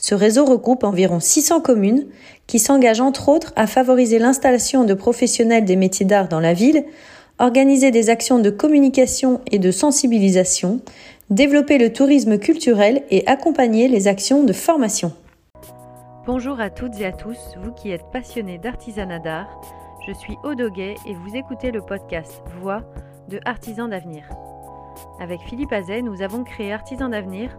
Ce réseau regroupe environ 600 communes qui s'engagent entre autres à favoriser l'installation de professionnels des métiers d'art dans la ville, organiser des actions de communication et de sensibilisation, développer le tourisme culturel et accompagner les actions de formation. Bonjour à toutes et à tous, vous qui êtes passionnés d'artisanat d'art. Je suis Odoguet et vous écoutez le podcast Voix de Artisans d'avenir. Avec Philippe Azet, nous avons créé Artisans d'avenir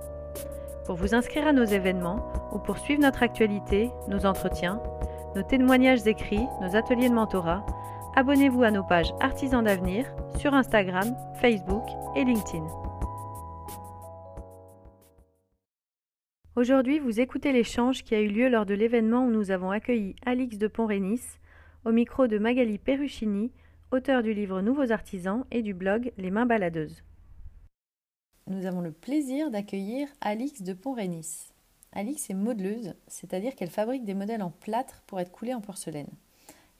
Pour vous inscrire à nos événements ou pour suivre notre actualité, nos entretiens, nos témoignages écrits, nos ateliers de mentorat, abonnez-vous à nos pages Artisans d'avenir sur Instagram, Facebook et LinkedIn. Aujourd'hui, vous écoutez l'échange qui a eu lieu lors de l'événement où nous avons accueilli Alix de Pont-Rénis au micro de Magali Perruchini, auteur du livre Nouveaux artisans et du blog Les mains baladeuses. Nous avons le plaisir d'accueillir Alix de Pont-Rénis. Alix est modeleuse, c'est-à-dire qu'elle fabrique des modèles en plâtre pour être coulés en porcelaine.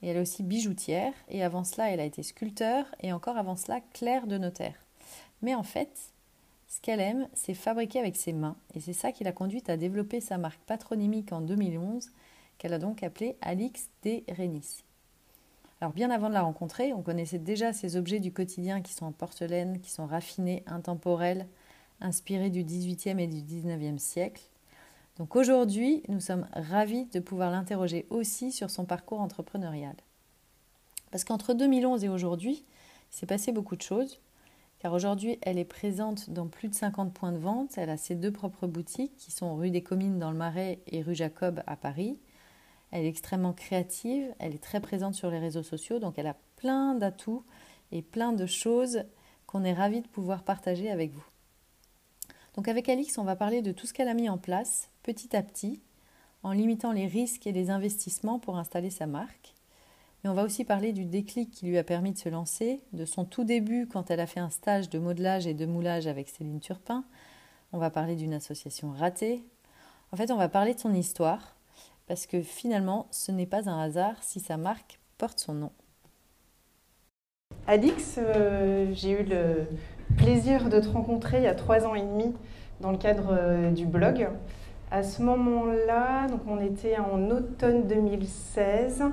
Et elle est aussi bijoutière, et avant cela, elle a été sculpteur, et encore avant cela, clerc de notaire. Mais en fait, ce qu'elle aime, c'est fabriquer avec ses mains, et c'est ça qui l'a conduite à développer sa marque patronymique en 2011, qu'elle a donc appelée Alix de Rénis. Alors bien avant de la rencontrer, on connaissait déjà ces objets du quotidien qui sont en porcelaine, qui sont raffinés, intemporels, inspirés du XVIIIe et du XIXe siècle. Donc aujourd'hui, nous sommes ravis de pouvoir l'interroger aussi sur son parcours entrepreneurial. Parce qu'entre 2011 et aujourd'hui, il s'est passé beaucoup de choses, car aujourd'hui, elle est présente dans plus de 50 points de vente. Elle a ses deux propres boutiques qui sont rue des Comines dans le Marais et rue Jacob à Paris. Elle est extrêmement créative, elle est très présente sur les réseaux sociaux, donc elle a plein d'atouts et plein de choses qu'on est ravis de pouvoir partager avec vous. Donc avec Alix, on va parler de tout ce qu'elle a mis en place petit à petit, en limitant les risques et les investissements pour installer sa marque. Mais on va aussi parler du déclic qui lui a permis de se lancer, de son tout début quand elle a fait un stage de modelage et de moulage avec Céline Turpin. On va parler d'une association ratée. En fait, on va parler de son histoire, parce que finalement, ce n'est pas un hasard si sa marque porte son nom. Alix, euh, j'ai eu le plaisir de te rencontrer il y a trois ans et demi dans le cadre euh, du blog. À ce moment-là, donc on était en automne 2016. Mhm.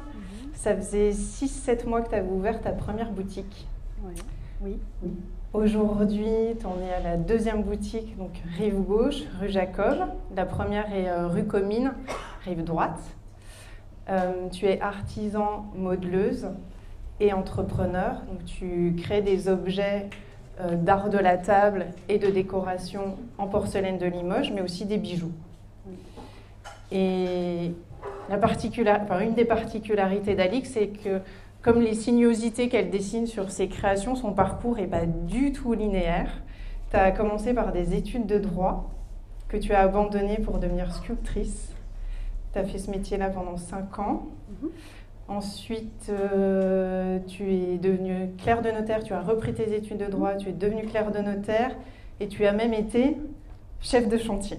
Ça faisait 6-7 mois que tu avais ouvert ta première boutique. Oui. oui. Aujourd'hui, tu en es à la deuxième boutique, donc rive gauche, rue Jacob. La première est euh, rue Comine, rive droite. Euh, tu es artisan modeleuse et entrepreneur. Donc tu crées des objets euh, d'art de la table et de décoration en porcelaine de Limoges, mais aussi des bijoux. Et une des particularités d'Alix, c'est que comme les sinuosités qu'elle dessine sur ses créations, son parcours n'est pas du tout linéaire. Tu as commencé par des études de droit que tu as abandonnées pour devenir sculptrice. Tu as fait ce métier-là pendant cinq ans. Mhm. Ensuite, euh, tu es devenue clerc de notaire, tu as repris tes études de droit, tu es devenue clerc de notaire et tu as même été chef de chantier.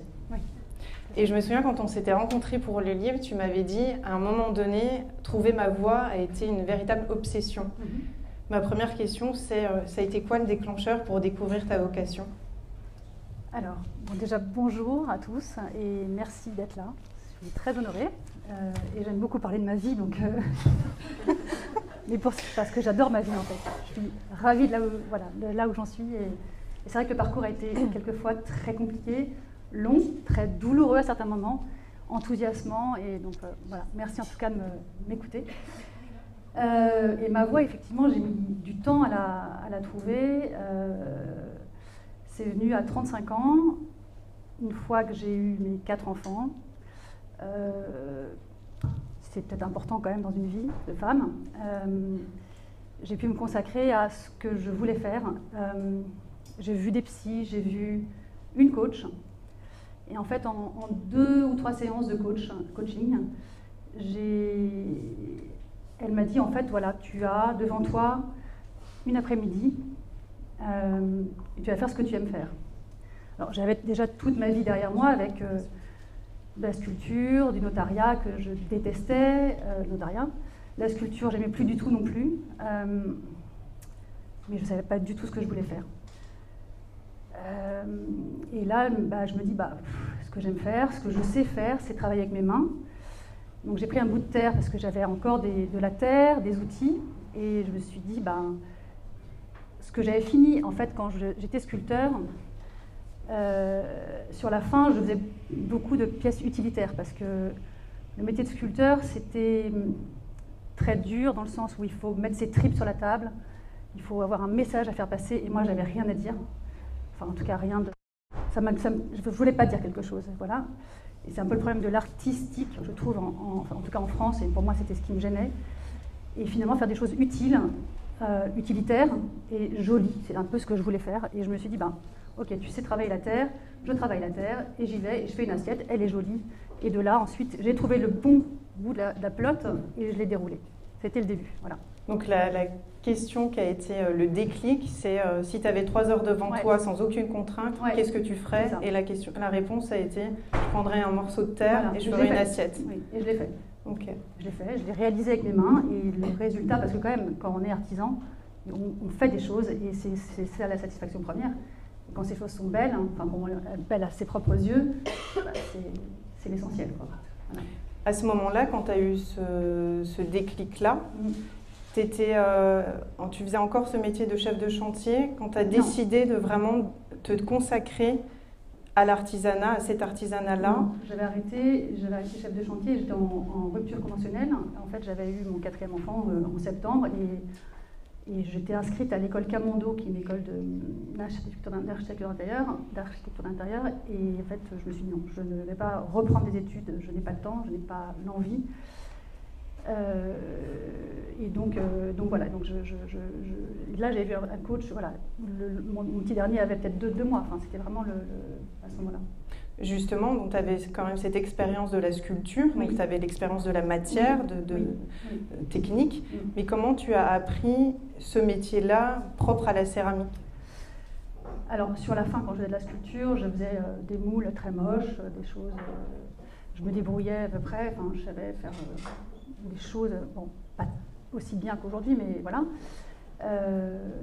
Et je me souviens quand on s'était rencontrés pour le livre, tu m'avais dit à un moment donné, trouver ma voie a été une véritable obsession. Mhm. Ma première question, c'est euh, ça a été quoi le déclencheur pour découvrir ta vocation? Alors, déjà bonjour à tous et merci d'être là. Je suis très honorée euh, et j'aime beaucoup parler de ma vie, donc. Euh, mais pour, parce que j'adore ma vie en fait. Je suis ravie de là où, voilà, là où j'en suis et, et c'est vrai que le parcours a été quelquefois très compliqué long, très douloureux à certains moments, enthousiasmant. Et donc euh, voilà, merci en tout cas de m'écouter. et ma voix, effectivement, j'ai mis du temps à la, à la trouver. c'est venu à 35 ans, une fois que j'ai eu mes quatre enfants. C'est peut-être important quand même dans une vie de femme j'ai pu me consacrer à ce que je voulais faire. Euh, j'ai vu des psys, j'ai vu une coach. Et en fait, en, deux ou trois séances de coach, coaching, elle m'a dit en fait, voilà, tu as devant toi une après-midi euh, et tu vas faire ce que tu aimes faire. Alors j'avais déjà toute ma vie derrière moi avec euh, de la sculpture, du notariat que je détestais, le notariat. La sculpture, j'aimais plus du tout non plus. Euh, mais je ne savais pas du tout ce que je voulais faire. Euh, et là, bah, je me dis, bah, ce que j'aime faire, ce que je sais faire, c'est travailler avec mes mains. Donc j'ai pris un bout de terre parce que j'avais encore de la terre, des outils. Et je me suis dit, bah, ce que j'avais fini, en fait, quand j'étais sculpteur, euh, sur la fin, je faisais beaucoup de pièces utilitaires parce que le métier de sculpteur, c'était très dur dans le sens où il faut mettre ses tripes sur la table, il faut avoir un message à faire passer, et moi j'avais rien à dire. Enfin, en tout cas, rien de. Ça, je ne voulais pas dire quelque chose, voilà. Et c'est un peu le problème de l'artistique, je trouve, en, en, tout cas en France, et pour moi c'était ce qui me gênait. Et finalement, faire des choses utiles, euh, utilitaires et jolies, c'est un peu ce que je voulais faire. Et je me suis dit, ben, ok, tu sais travailler la terre, je travaille la terre, et j'y vais, et je fais une assiette, elle est jolie. Et de là, ensuite, j'ai trouvé le bon bout de la, pelote et je l'ai déroulé. C'était le début. Voilà. Donc la, question qui a été euh, le déclic, c'est euh, si tu avais trois heures devant toi sans aucune contrainte, qu'est-ce que tu ferais Et la, question, la réponse a été je prendrais un morceau de terre et je ferais une assiette. Oui, et je l'ai fait. Ok. Je l'ai fait, je l'ai réalisé avec mes mains et le résultat, parce que quand même, quand on est artisan, on, fait des choses et c'est ça la satisfaction première. Quand ces choses sont belles, hein, enfin, belles à ses propres yeux, bah, c'est l'essentiel. Voilà à ce moment-là, quand tu as eu ce, déclic-là, euh, tu faisais encore ce métier de chef de chantier quand tu as décidé de vraiment te consacrer à l'artisanat, à cet artisanat-là J'avais arrêté, j'avais arrêté chef de chantier, j'étais en, rupture conventionnelle. En fait, j'avais eu mon quatrième enfant euh, en septembre et et j'étais inscrite à l'école Camondo, qui est une école d'architecture d'intérieur. Et en fait, je me suis dit non, je ne vais pas reprendre des études, je n'ai pas le temps, je n'ai pas l'envie. Euh, et donc, euh, donc voilà, donc je, là j'ai vu un coach, voilà, mon, petit dernier avait peut-être deux, deux, mois, enfin, c'était vraiment le, à ce moment-là. Justement, donc tu avais quand même cette expérience de la sculpture, donc tu avais l'expérience de la matière, de, euh, technique, mais comment tu as appris ce métier-là propre à la céramique? Alors sur la fin, quand je faisais de la sculpture, je faisais euh, des moules très moches, euh, des choses, je me débrouillais à peu près, enfin, je savais faire des choses, bon, pas aussi bien qu'aujourd'hui, mais voilà.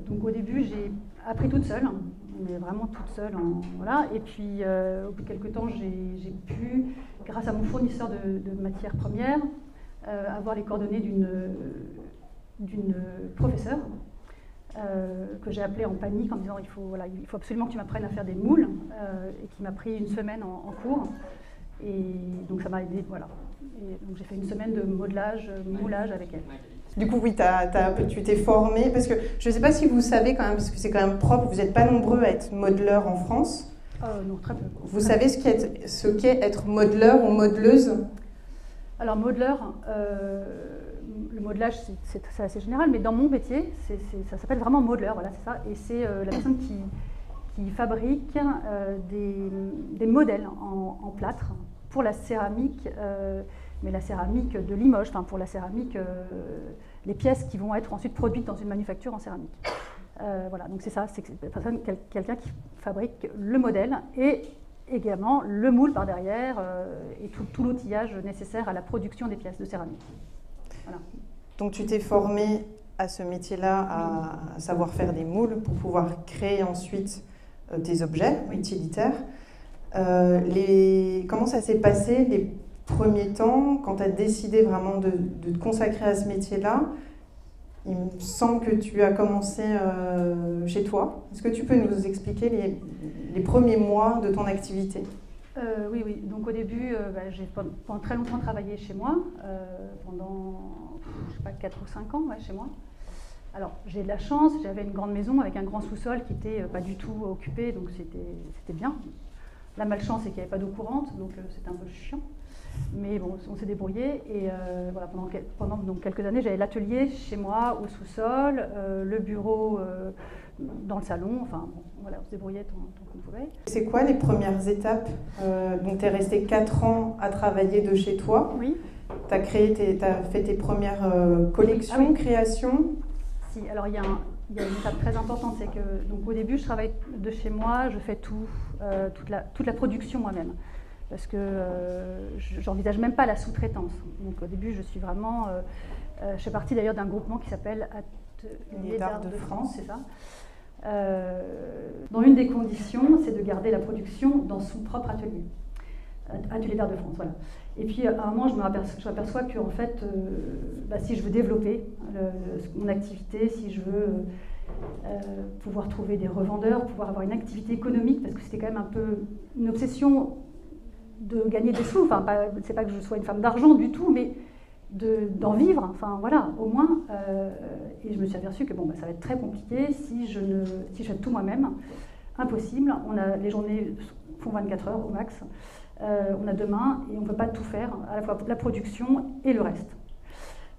Donc au début, j'ai appris toute seule, mais vraiment toute seule. voilà. Et puis, euh, au bout de quelques temps, j'ai pu, grâce à mon fournisseur de, matières premières, euh, avoir les coordonnées d'une professeure euh, que j'ai appelée en panique en disant il faut, voilà, il faut absolument que tu m'apprennes à faire des moules, et qui m'a pris une semaine en, cours. Et donc ça m'a aidé, voilà. Et donc j'ai fait une semaine de modelage, moulage avec elle. Du coup, oui, tu t'es formé, parce que je ne sais pas si vous savez quand même, parce que c'est quand même propre, vous n'êtes pas nombreux à être modeleur en France. Euh, non, très peu. Vous savez ce qu'est ce qu'est être modeleur ou modeleuse? Alors, modeleur, euh, le modelage, c'est assez général, mais dans mon métier, ça s'appelle vraiment modeleur, voilà, c'est ça. Et c'est euh, la personne qui, qui fabrique des, des, modèles en, en, plâtre pour la céramique mais la céramique de Limoges, enfin pour la céramique, euh, les pièces qui vont être ensuite produites dans une manufacture en céramique. Euh, voilà, donc c'est ça, c'est quelqu'un qui fabrique le modèle et également le moule par derrière euh, et tout, l'outillage nécessaire à la production des pièces de céramique. Donc tu t'es formé à ce métier-là, à, savoir faire des moules pour pouvoir créer ensuite des objets utilitaires. les, comment ça s'est passé les premier temps, quand tu as décidé vraiment de, te consacrer à ce métier-là, il me semble que tu as commencé euh, chez toi. Est-ce que tu peux nous expliquer les, premiers mois de ton activité? Euh, oui, oui. Donc au début, euh, bah, j'ai pendant, très longtemps travaillé chez moi, pendant, je sais pas, 4 ou 5 ans ouais, chez moi. Alors j'ai de la chance, j'avais une grande maison avec un grand sous-sol qui n'était pas du tout occupé, donc c'était bien. La malchance, c'est qu'il n'y avait pas d'eau courante, donc c'était un peu chiant. Mais bon, on s'est débrouillé et euh, voilà, pendant, pendant donc, quelques années, j'avais l'atelier chez moi au sous-sol, euh, le bureau euh, dans le salon, enfin voilà, on se débrouillait tant, qu'on pouvait. C'est quoi les premières étapes Donc tu es resté 4 ans à travailler de chez toi? Oui. Tu as, créé as fait tes premières collections, ah créations? Si, alors il y, a une étape très importante, c'est que donc, au début, je travaille de chez moi, je fais tout, toute, la, toute la production moi-même parce que euh, j'envisage même pas la sous-traitance. Donc au début, je suis vraiment. Euh, euh, je fais partie d'ailleurs d'un groupement qui s'appelle Atelier d'art de France, c'est ça. dont une des conditions, c'est de garder la production dans son propre atelier. Atelier d'art de France, voilà. Et puis à un moment, je m'aperçois que en fait, bah, si je veux développer mon activité, si je veux pouvoir trouver des revendeurs, pouvoir avoir une activité économique, parce que c'était quand même un peu une obsession de gagner des sous. Enfin, c'est pas que je sois une femme d'argent du tout, mais d'en vivre. Enfin, voilà, au moins. Euh, et je me suis aperçue que bon, bah, ça va être très compliqué si je ne, si fais tout moi-même. Impossible. On a les journées font 24 heures au max. Euh, on a deux mains et on ne peut pas tout faire, à la fois la production et le reste.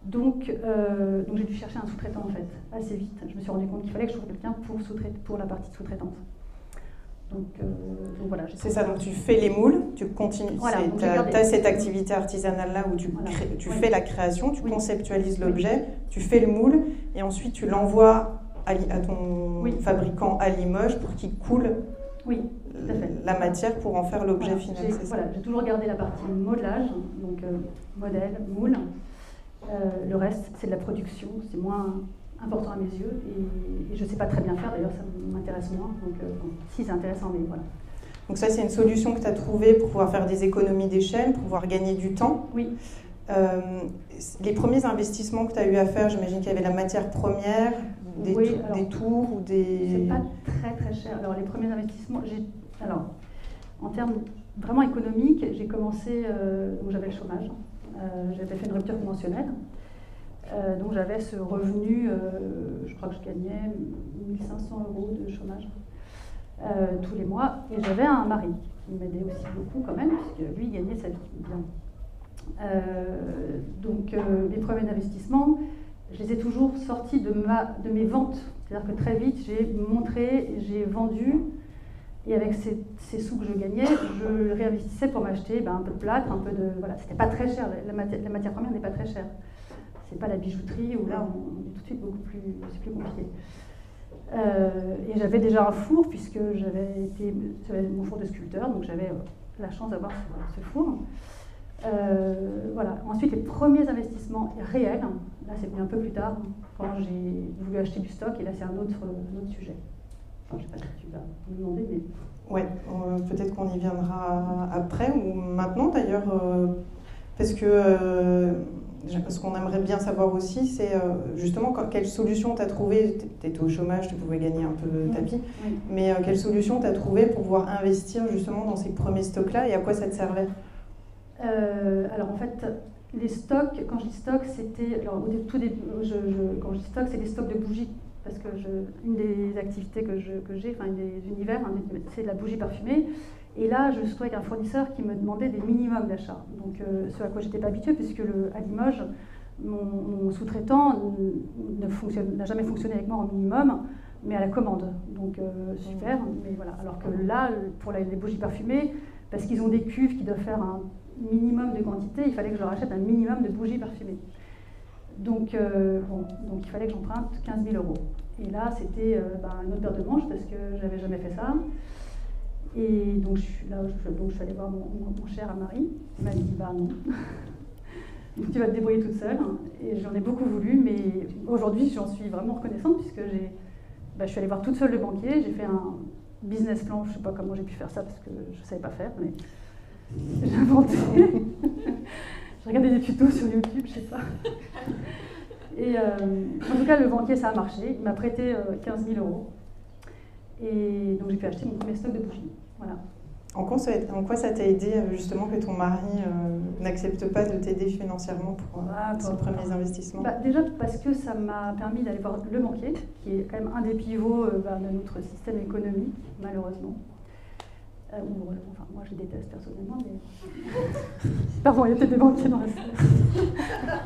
Donc, euh, donc j'ai dû chercher un sous-traitant en fait, assez vite. Je me suis rendu compte qu'il fallait que je trouve quelqu'un pour, pour la partie sous-traitance. Euh, donc, voilà. C'est ça, donc tu fais les moules, tu continues, tu as, cette activité artisanale-là où tu, tu fais la création, tu conceptualises l'objet, tu fais le moule et ensuite tu l'envoies à, ton fabricant à Limoges pour qu'il coule oui, la matière pour en faire l'objet final. Voilà, j'ai toujours gardé la partie modelage, donc euh, modèle, moule. Euh, le reste, c'est de la production, c'est moins important à mes yeux et, je ne sais pas très bien faire, d'ailleurs ça m'intéresse moins, donc euh, si c'est intéressant, mais voilà. Donc ça c'est une solution que tu as trouvée pour pouvoir faire des économies d'échelle, pour pouvoir gagner du temps. Oui. Euh, les premiers investissements que tu as eu à faire, j'imagine qu'il y avait la matière première, des, des tours ou des... C'est pas très très cher. Alors les premiers investissements, j'ai... Alors, en termes vraiment économiques, j'ai commencé, euh, donc j'avais le chômage, j'avais fait une rupture conventionnelle. Euh, donc j'avais ce revenu, euh, je crois que je gagnais 1500 euros de chômage euh, tous les mois. Et j'avais un mari qui m'aidait aussi beaucoup quand même, puisque lui gagnait sa vie bien. donc mes premiers investissements, je les ai toujours sortis de, mes ventes. C'est-à-dire que très vite, j'ai montré, j'ai vendu, et avec ces, sous que je gagnais, je réinvestissais pour m'acheter ben, un peu de plâtre, un peu de... Voilà, c'était pas très cher, la matière première n'est pas très chère c'est pas la bijouterie où là on, est tout de suite beaucoup plus, plus compliqué. Euh, et j'avais déjà un four puisque j'avais été, mon four de sculpteur, donc j'avais euh, la chance d'avoir ce, four. Euh, voilà. Ensuite, les premiers investissements réels, là c'est un peu plus tard, quand j'ai voulu acheter du stock, et là c'est un autre, autre sujet. Je sais pas si tu vas me demander, mais. Ouais, peut-être qu'on y viendra après ou maintenant d'ailleurs, parce que ce qu'on aimerait bien savoir aussi, c'est euh, justement quelle solution tu as trouvé. Tu étais au chômage, tu pouvais gagner un peu de tapis, mais euh, quelle solution tu as trouvé pour pouvoir investir justement dans ces premiers stocks-là et à quoi ça te servait? Euh, Alors en fait, les stocks, quand je dis stock, c'était. tout quand je dis stock, c'est des stocks de bougies. Parce que une des activités que j'ai, que enfin, des univers, hein, c'est la bougie parfumée. Et là, je me suis avec un fournisseur qui me demandait des minimums d'achat. Donc, euh, ce à quoi je n'étais pas habituée, puisque à Limoges, mon, sous-traitant n'a jamais fonctionné avec moi en minimum, mais à la commande. Donc, euh, super. Mais voilà. Alors que là, pour les bougies parfumées, parce qu'ils ont des cuves qui doivent faire un minimum de quantité, il fallait que je leur achète un minimum de bougies parfumées. Donc, euh, bon, donc il fallait que j'emprunte 15 000 euros. Et là, c'était bah, une autre paire de manches parce que je n'avais jamais fait ça. Et donc je suis là, donc je suis allée voir mon, cher Marie. Il m'a dit bah non. tu vas te débrouiller toute seule. Et j'en ai beaucoup voulu, mais aujourd'hui j'en suis vraiment reconnaissante puisque j'ai, bah, je suis allée voir toute seule le banquier. J'ai fait un business plan. Je ne sais pas comment j'ai pu faire ça parce que je ne savais pas faire, mais j'ai inventé. j'ai regardé des tutos sur YouTube, je sais pas. Et euh, en tout cas, le banquier, ça a marché. Il m'a prêté 15 euh, 000 euros. Et donc j'ai pu acheter mon premier stock de bougies. Voilà. En quoi, ça, en quoi ça t'a aidé euh, justement que ton mari euh, n'accepte pas de t'aider financièrement pour euh, Ah, ses bah, premiers investissements? Bah, déjà parce que ça m'a permis d'aller voir le banquier, qui est quand même un des pivots euh, bah, de notre système économique, malheureusement. Euh, enfin, moi je déteste personnellement, mais. Pardon, il y a peut-être des banquiers dans la salle.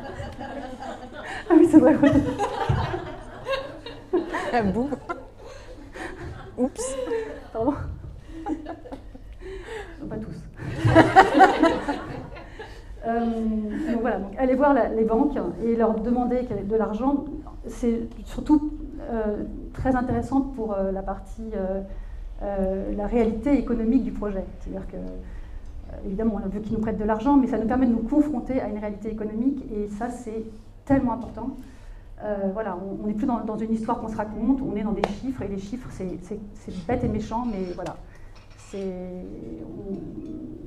ah oui, c'est vrai. ouais. Ah, boum. Oups. Pardon. Pas tous. Euh, donc voilà, donc aller voir les banques et leur demander de l'argent, c'est surtout euh, très intéressant pour euh, la partie, la réalité économique du projet. C'est-à-dire que, évidemment, on veut qu'ils nous prêtent de l'argent, mais ça nous permet de nous confronter à une réalité économique et ça, c'est tellement important. Voilà, on n'est plus dans, une histoire qu'on se raconte, on est dans des chiffres et les chiffres, c'est bête et méchant, mais voilà.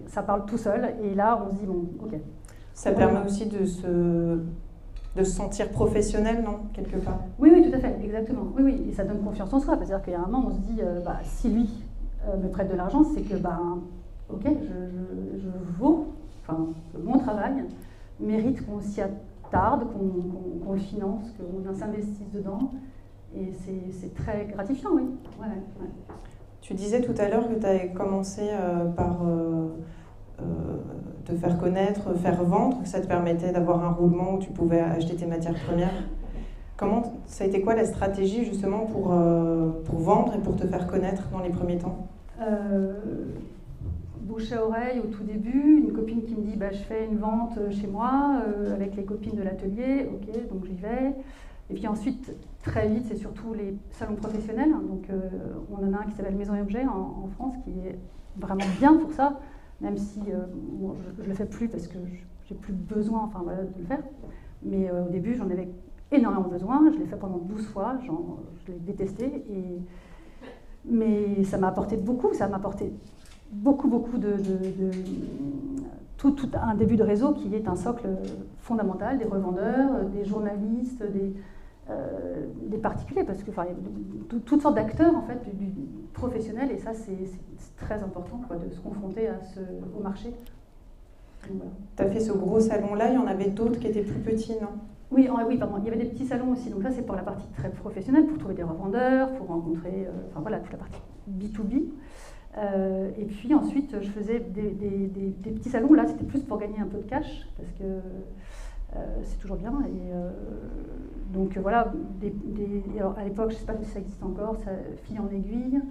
Ça parle tout seul et là, on se dit, bon, ok. Ça permet aussi de se, de se sentir professionnel, non Quelque part? Oui, oui, tout à fait, exactement. Oui, oui, et ça donne confiance en soi. C'est-à-dire qu'il y a un moment, on se dit, euh, bah, si lui euh, me prête de l'argent, c'est que, bah, ok, je, je- je vaux, enfin, mon travail mérite qu'on s'y attarde, qu'on le finance, qu'on s'investisse dedans. Et c'est- c'est très gratifiant, oui. Ouais, ouais. Tu disais tout à l'heure que tu avais commencé euh, par euh, euh, te faire connaître, faire vendre, que ça te permettait d'avoir un roulement où tu pouvais acheter tes matières premières. Comment ça a été quoi la stratégie justement pour, pour vendre et pour te faire connaître dans les premiers temps? Bouche à oreille au tout début, une copine qui me dit bah, je fais une vente chez moi avec les copines de l'atelier, ok, donc j'y vais. Et puis ensuite, très vite, c'est surtout les salons professionnels. Donc euh, on en a un qui s'appelle Maison et Objets en, France qui est vraiment bien pour ça, même si euh, je ne le fais plus parce que j'ai plus besoin enfin, voilà, de le faire. Mais euh, au début, j'en avais énormément besoin. Je l'ai fait pendant 12 fois, je l'ai détesté. Mais ça m'a apporté beaucoup, ça m'a apporté beaucoup, beaucoup de, tout un début de réseau qui est un socle fondamental, des revendeurs, des journalistes, des, euh, des particuliers, parce que enfin, tout- toutes sortes d'acteurs en fait, du, du professionnel, et ça c'est très important quoi, de se confronter à ce, au marché. Voilà. Tu as fait ce gros salon-là, il y en avait d'autres qui étaient plus petits, non? Oui, ah oui, pardon. Il y avait des petits salons aussi. Donc ça, c'est pour la partie très professionnelle, pour trouver des revendeurs, pour rencontrer, euh, enfin voilà, toute la partie B2B. Euh, et puis ensuite, je faisais des, des- des- des petits salons. Là, c'était plus pour gagner un peu de cash, parce que c'est toujours bien. Et euh, donc euh, voilà, à l'époque, je ne sais pas si ça existe encore, ça, Filles en aiguille.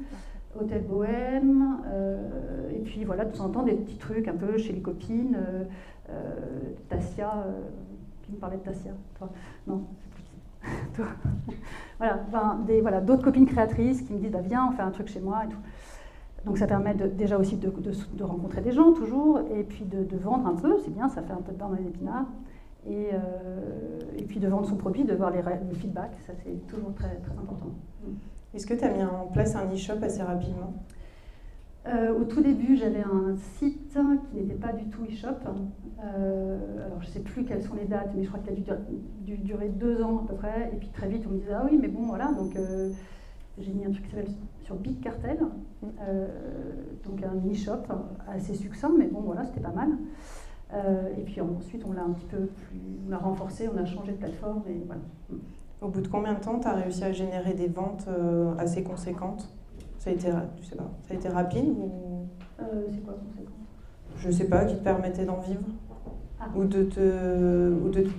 Hôtel Bohème, euh, et puis voilà, de temps en temps des petits trucs un peu chez les copines, euh, euh, Tassia, euh, qui me parlait de Tassia Non, Voilà, ben, des, voilà, d'autres copines créatrices qui me disent bah, Viens, on fait un truc chez moi et tout. Donc ça permet déjà aussi de, rencontrer des gens toujours, et puis de, de vendre un peu, c'est bien, ça fait un peu de beurre dans les épinards. Et, euh, et puis de vendre son produit, de voir les, le feedback, ça c'est toujours très, très important. Est-ce que tu as mis en place un e-shop assez rapidement? Euh, au tout début, j'avais un site qui n'était pas du tout e-shop. Euh, alors, je ne sais plus quelles sont les dates, mais je crois qu'il a dû, dû durer deux ans à peu près. Et puis très vite, on me disait Ah oui, mais bon, voilà. Donc, euh, j'ai mis un truc qui s'appelle sur Big Cartel. Euh, donc, un e-shop assez succinct, mais bon, voilà, c'était pas mal. Euh, et puis ensuite, on l'a un petit peu plus. On l'a renforcé, on a changé de plateforme. Et voilà. Au bout de combien de temps tu as réussi à générer des ventes euh, assez conséquentes? Ça a, été, je sais pas, ça a été rapide ou? Euh, c'est quoi conséquence je sais pas, qui te permettait d'en vivre? Ah. ou, de te, ou de te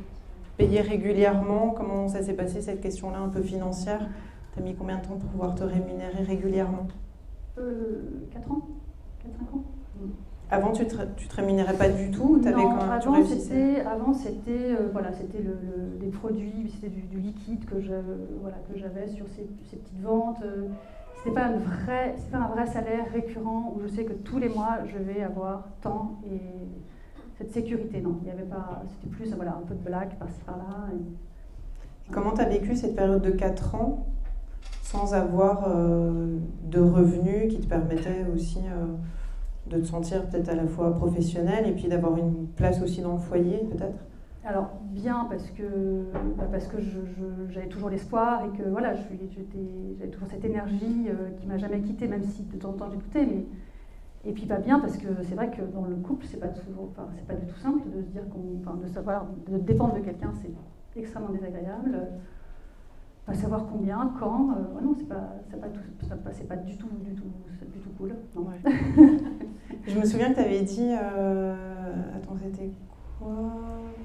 payer régulièrement? Comment ça s'est passé cette question-là un peu financière? Tu as mis combien de temps pour pouvoir te rémunérer régulièrement? Euh, 4 ans 4-5 ans Avant, tu te, tu te rémunérais pas du tout ou t'avais Non, quand avant c'était, avant c'était, euh, voilà, c'était le, le- des produits, c'était du, du liquide que je, voilà, que j'avais sur ces, ces petites ventes. euh, C'était pas un vrai, c'est pas un vrai salaire récurrent où je sais que tous les mois je vais avoir tant et cette sécurité. Non, il y avait pas, c'était plus voilà un peu de blague par-ci par-là. et- Comment tu as vécu cette période de 4 ans sans avoir euh, de revenus qui te permettaient aussi euh, de te sentir peut-être à la fois professionnel et puis d'avoir une place aussi dans le foyer peut-être? Alors bien parce que bah, parce que j'avais toujours l'espoir et que voilà, j'avais toujours cette énergie euh, qui m'a jamais quittée, même si de temps en temps j'ai douté, mais Et puis pas bien parce que c'est vrai que dans le couple, c'est pas toujours, c'est pas du tout simple de se dire qu'on, de savoir, de dépendre de quelqu'un, c'est extrêmement désagréable. Pas savoir combien, quand, euh, non, c'est pas, c'est pas, tout, pas, du tout, du tout, du tout cool. Non. Je me souviens que tu avais dit, euh, attends, c'était quoi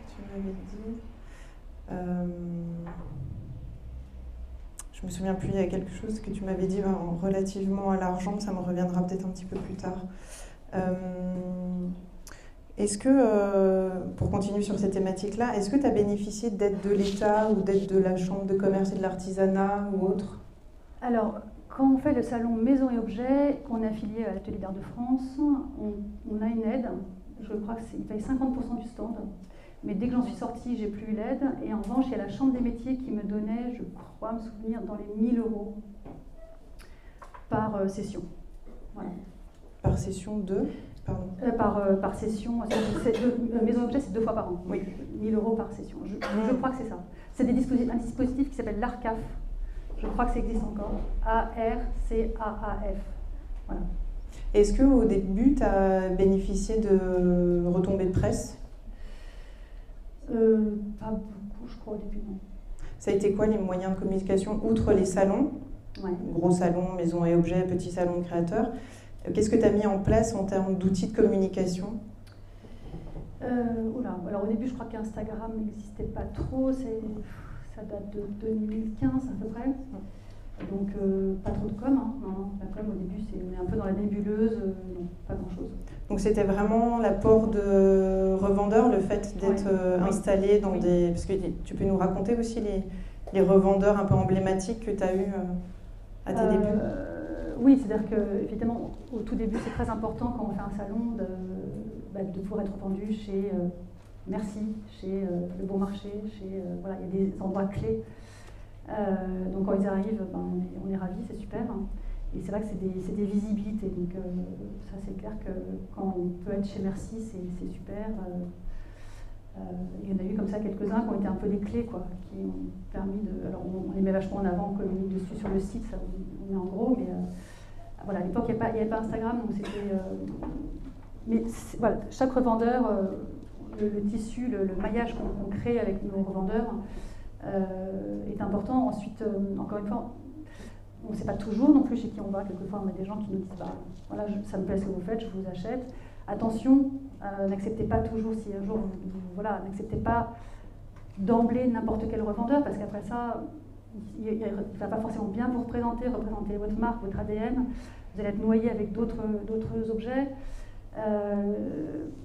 Tu m'avais dit? Euh, je me souviens plus, il y a quelque chose que tu m'avais dit ben, relativement à l'argent, ça me reviendra peut-être un petit peu plus tard. Est-ce que, euh, pour continuer sur cette thématique-là, est-ce que tu as bénéficié d'aide de l'État ou d'aide de la Chambre de commerce et de l'artisanat ou autre? Alors, quand on fait le salon Maison et Objets, qu'on est affilié à l'Atelier d'Art de France, on, a une aide. Je crois qu'il paye 50% du stand. Mais dès que j'en suis sortie, j'ai plus eu l'aide. Et en revanche, il y a la Chambre des métiers qui me donnait, je crois me souvenir, dans les 1000 euros par euh, session. Par session de? Euh, par, euh, par session. Maison Objet, c'est deux fois par an. Oui. 1000 euros par session. Je, je crois que c'est ça. C'est des dispositifs, un dispositif qui s'appelle l'ARCAF. Je crois que ça existe encore. A-R-C-A-A-F. Voilà. Est-ce qu'au début, tu as bénéficié de retombées de presse? Euh, pas beaucoup, je crois, au début, non. Ça a été quoi les moyens de communication, outre les salons? Gros salons, maison et objets, petits salons créateurs. Euh, qu'est-ce que tu as mis en place en termes d'outils de communication euh, Alors au début, je crois qu'Instagram n'existait pas trop. Ça date de 2015 à peu près. Donc euh, pas trop de com. Hein. Non, la com au début, c'est, on est un peu dans la nébuleuse. non, pas grand-chose. Donc c'était vraiment l'apport de revendeurs, le fait d'être euh, installé dans des... Parce que tu peux nous raconter aussi les, les revendeurs un peu emblématiques que tu as eu euh, à tes débuts? euh, Oui, c'est-à-dire que évidemment au tout début c'est très important quand on fait un salon de, bah, de pouvoir être vendu chez Merci, chez Le Bon Marché, chez... voilà, il y a des endroits clés. donc quand ils arrivent, ben, on, est, on, est, ravis, c'est super. Hein. Et c'est vrai que c'est des, des, visibilités. Donc euh, ça c'est clair que quand on peut être chez Merci, c'est super. Euh, euh, il y en a eu comme ça quelques-uns qui ont été un peu des clés, quoi, qui ont permis de. Alors on, les met vachement en avant, on communique dessus sur le site, ça on met en gros, mais voilà, à l'époque il n'y avait, pas Instagram, donc c'était. mais voilà, chaque revendeur, le, tissu, le, maillage qu'on crée avec nos revendeurs est important. Ensuite, encore une fois, on ne sait pas toujours non plus chez qui on va. Quelquefois, on a des gens qui nous disent bah, voilà, ça me plaît ce que vous faites, je vous achète. Attention, euh, n'acceptez pas toujours, si un jour, voilà, n'acceptez pas d'emblée n'importe quel revendeur, parce qu'après ça, il ne va pas forcément bien vous représenter, représenter votre marque, votre ADN. Vous allez être noyé avec d'autres objets. Euh,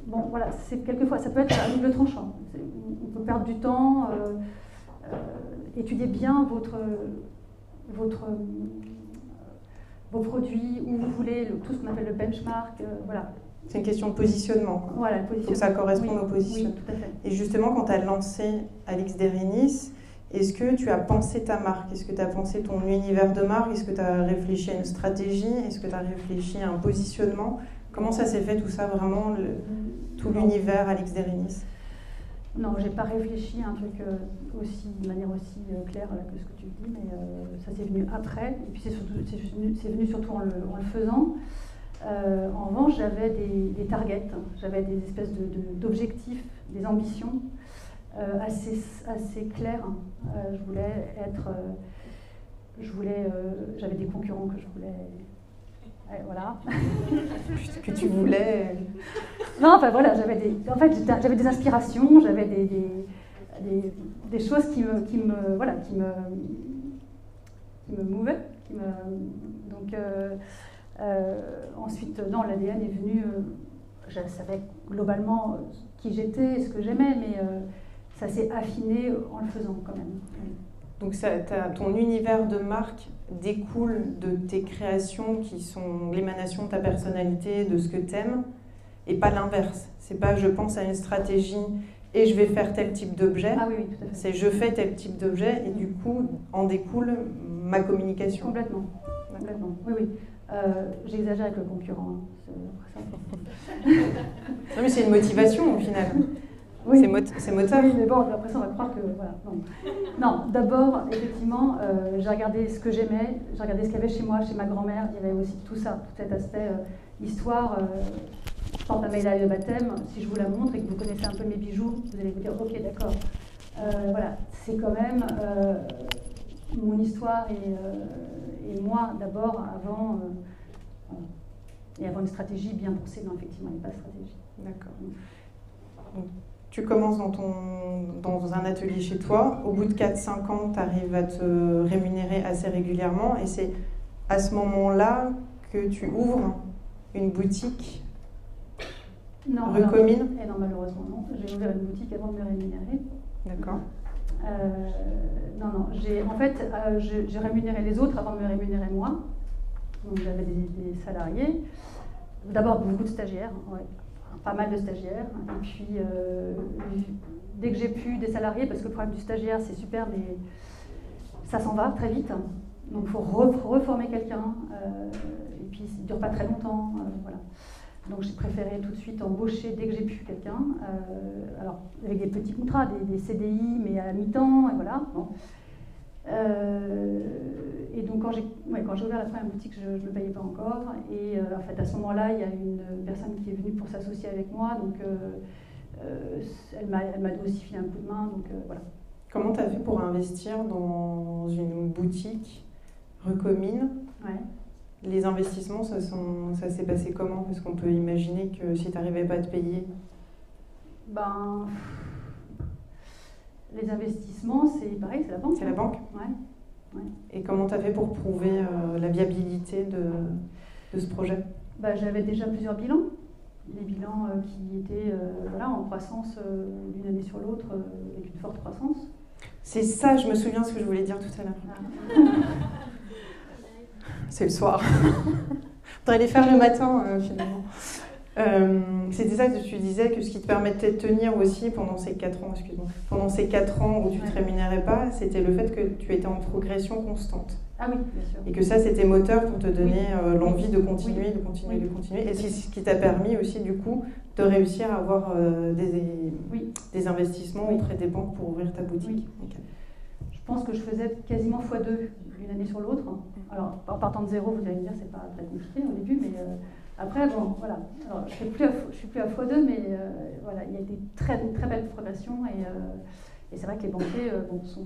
bon, voilà, c'est quelquefois, ça peut être un double tranchant. On peut perdre du temps, euh, étudier bien votre votre, euh, vos produits, où vous voulez, tout ce qu'on appelle le benchmark. Euh, voilà. C'est une question de positionnement. Voilà, le positionnement. ça correspond au positionnement. tout à fait. Et justement, quand tu as lancé Alix Derinis, est-ce que tu as pensé ta marque? Est-ce que tu as pensé ton univers de marque? Est-ce que tu as réfléchi à une stratégie? Est-ce que tu as réfléchi à un positionnement? Comment ça s'est fait tout ça, vraiment, le, tout l'univers Alix Derinis non, j'ai pas réfléchi à un truc euh, aussi, de manière aussi euh, claire que ce que tu dis, mais euh, ça s'est venu après. Et puis c'est, surtout, c'est, venu, surtout en le, faisant. en revanche, j'avais des, targets, j'avais des espèces d'objectifs, des ambitions assez, assez claires. je voulais être. je voulais, j'avais des concurrents que je voulais voilà. que tu voulais. Non, enfin voilà, j'avais des, en fait, j'avais des inspirations, j'avais des, des, des, choses qui me, qui me, voilà, qui me, qui me mouvaient. Qui me, donc, euh, euh, ensuite, dans l'ADN est venu, euh, je savais globalement qui j'étais, ce que j'aimais, mais ça s'est affiné en le faisant quand même. Donc ça, ton univers de marque découle de tes créations qui sont l'émanation de ta personnalité, de ce que tu aimes, et pas l'inverse. C'est pas je pense à une stratégie et je vais faire tel type d'objet. Ah oui, oui, tout à fait. C'est je fais tel type d'objet et du coup en découle ma communication. Complètement. Complètement. Oui, oui. Euh, J'exagère avec le concurrent. Hein. non, mais c'est une motivation au final. Oui. C'est moteur. Oui, mais bon, après ça, on va croire que. Voilà, non, d'abord, effectivement, euh, j'ai regardé ce que j'aimais, j'ai regardé ce qu'il y avait chez moi, chez ma grand-mère. Il y avait aussi tout ça, tout cet aspect. Euh, l'histoire, je porte un médaille de baptême, si je vous la montre et que vous connaissez un peu mes bijoux, vous allez vous dire ok d'accord. voilà, c'est quand même mon histoire et, et moi d'abord avant et avoir une stratégie bien pensée. Non, effectivement, il n'y a pas de stratégie. D'accord. Tu commences dans, ton, dans un atelier chez toi. Au bout de 4-5 ans, tu arrives à te rémunérer assez régulièrement. Et c'est à ce moment-là que tu ouvres une boutique non, Recomine eh non, malheureusement, non. J'ai ouvert une boutique avant de me rémunérer. D'accord. Euh, non, non. J'ai, en fait, euh, j'ai rémunéré les autres avant de me rémunérer moi. Donc j'avais des, salariés. D'abord beaucoup de stagiaires, pas mal de stagiaires. Et puis euh, dès que j'ai pu des salariés, parce que le problème du stagiaire c'est super, mais ça s'en va très vite. Donc il faut reformer quelqu'un. Euh, et puis ça ne dure pas très longtemps. Euh, voilà. Donc j'ai préféré tout de suite embaucher dès que j'ai pu quelqu'un. alors avec des petits contrats, des, CDI, mais à mi-temps, et voilà. Euh, et donc quand j'ai ouvert la première boutique, je ne payais pas encore. Et euh, en fait, à ce moment-là, il y a une personne qui est venue pour s'associer avec moi. Donc euh, elle m'a aussi filé un coup de main. Donc voilà. Comment tu as fait pour investir dans une boutique Recomine ouais. Les investissements, ça, ça s'est passé comment? Parce qu'on peut imaginer que si tu n'arrivais pas à te payer. Ben, les investissements, c'est pareil, c'est la banque. C'est la banque ouais. Et comment tu as fait pour prouver euh, la viabilité de, de ce projet? Bah, J'avais déjà plusieurs bilans. Des bilans euh, qui étaient euh, voilà, en croissance d'une année sur l'autre, avec une forte croissance. C'est ça, je me souviens ce que je voulais dire tout à l'heure. Ah. c'est le soir. Faudrait les faire le matin, finalement. Euh, c'était ça que tu disais, que ce qui te permettait de tenir aussi pendant ces 4 ans, excuse-moi, pendant ces 4 ans où tu ne te rémunérais pas, c'était le fait que tu étais en progression constante. Ah oui, bien sûr. Et que ça, c'était moteur pour te donner euh, l'envie de continuer, de continuer, de continuer. Et c'est ce qui t'a permis aussi, du coup, de réussir à avoir euh, des, des investissements auprès des banques pour ouvrir ta boutique. Je pense que je faisais quasiment x2 d'une année sur l'autre. Alors, en partant de zéro, vous allez me dire, c'est pas très compliqué au début, mais après, bon, voilà. Alors, je ne suis plus à x2, mais euh, voilà, il y a des très, très belle progression. Et, euh, et c'est vrai que les banquiers, euh, bon, sont,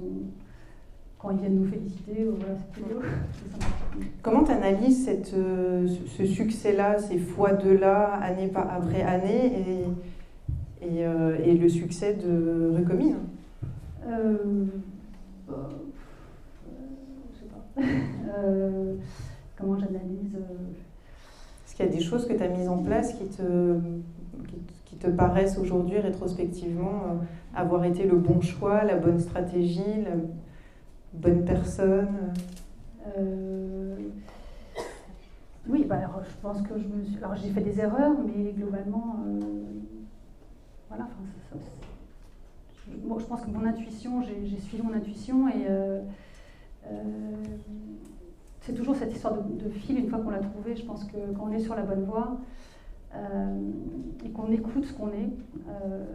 quand ils viennent nous féliciter, voilà, c'est plutôt Comment tu analyses cette, ce succès-là, ces x2-là, année après année, et, et, et le succès de Recomine bah, Je sais pas. comment j'analyse y a des choses que tu as mises en place qui te, qui, te paraissent aujourd'hui rétrospectivement euh, avoir été le bon choix, la bonne stratégie, la bonne personne? Euh, Oui, bah alors, je pense que je me Alors j'ai fait des erreurs, mais globalement, euh, voilà, je, je, pense que mon intuition, j'ai suivi mon intuition et c'est toujours cette histoire de, fil, une fois qu'on l'a trouvé, je pense que quand on est sur la bonne voie euh, et qu'on écoute ce qu'on est, euh,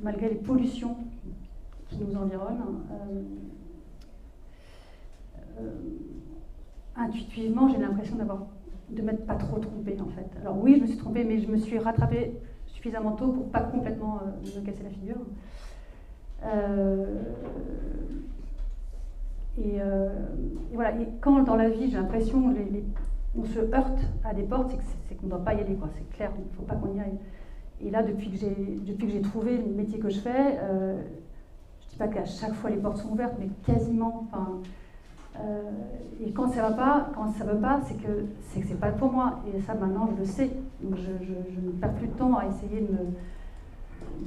malgré les pollutions qui nous environnent, euh, intuitivement, j'ai l'impression d'avoir de m'être pas trop trompée en fait. Alors oui, je me suis trompée, mais je me suis rattrapée suffisamment tôt pour pas complètement me casser la figure. Et, voilà. Et quand dans la vie, j'ai l'impression, les, on se heurte à des portes, c'est qu'on ne doit pas y aller, quoi. C'est clair, il ne faut pas qu'on y aille. Et là, depuis que j'ai, trouvé le métier que je fais, euh, je ne dis pas qu'à chaque fois les portes sont ouvertes, mais quasiment. Euh, et quand ça va pas, quand ça veut pas, c'est que c'est que c'est pas pour moi. Et ça, maintenant, je le sais. Donc, je ne perds plus de temps à essayer de me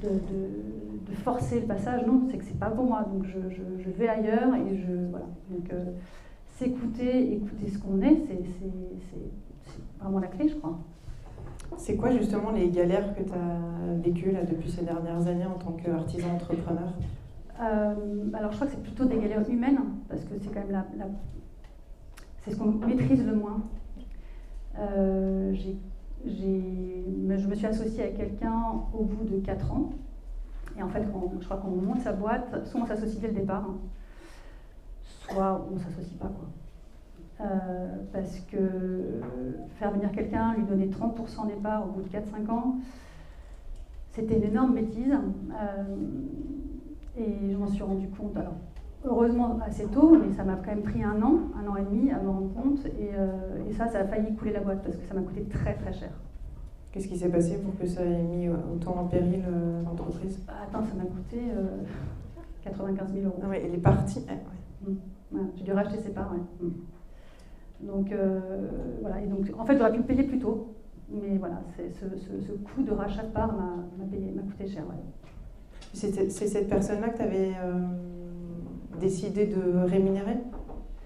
de, forcer le passage. Non, c'est que c'est pas pour moi. Donc je, vais ailleurs et je voilà. Donc euh, s'écouter, écouter ce qu'on est, c'est vraiment la clé, je crois. C'est quoi justement les galères que tu as vécues là, depuis ces dernières années en tant qu'artisan entrepreneur? Euh, Alors je crois que c'est plutôt des galères humaines, parce que c'est quand même la, c'est ce qu'on maîtrise le moins. Euh, j'ai je me suis associée à quelqu'un au bout de 4 ans. Et en fait, je crois qu'on monte sa boîte, soit on s'associe dès le départ, soit on ne s'associe pas. Quoi. parce que faire venir quelqu'un, lui donner 30% des parts au bout de 4-5 ans, c'était une énorme bêtise. et je m'en suis rendu compte, alors heureusement assez tôt, mais ça m'a quand même pris un an, un an et demi à me rendre compte. Et, et ça, ça a failli couler la boîte parce que ça m'a coûté très très cher. Qu'est-ce qui s'est passé pour que ça ait mis autant en péril euh, l'entreprise? Bah, Attends, ça m'a coûté 95 000 euros. Ah ouais, elle est partie. Mmh. J'ai dû racheter ses parts. Ouais. Mmh. Donc euh, voilà, et donc en fait j'aurais pu me payer plus tôt, mais voilà, ce, ce, ce, coût de rachat de parts m'a coûté cher. Ouais. C'est cette personne-là que tu avais euh, décidé de rémunérer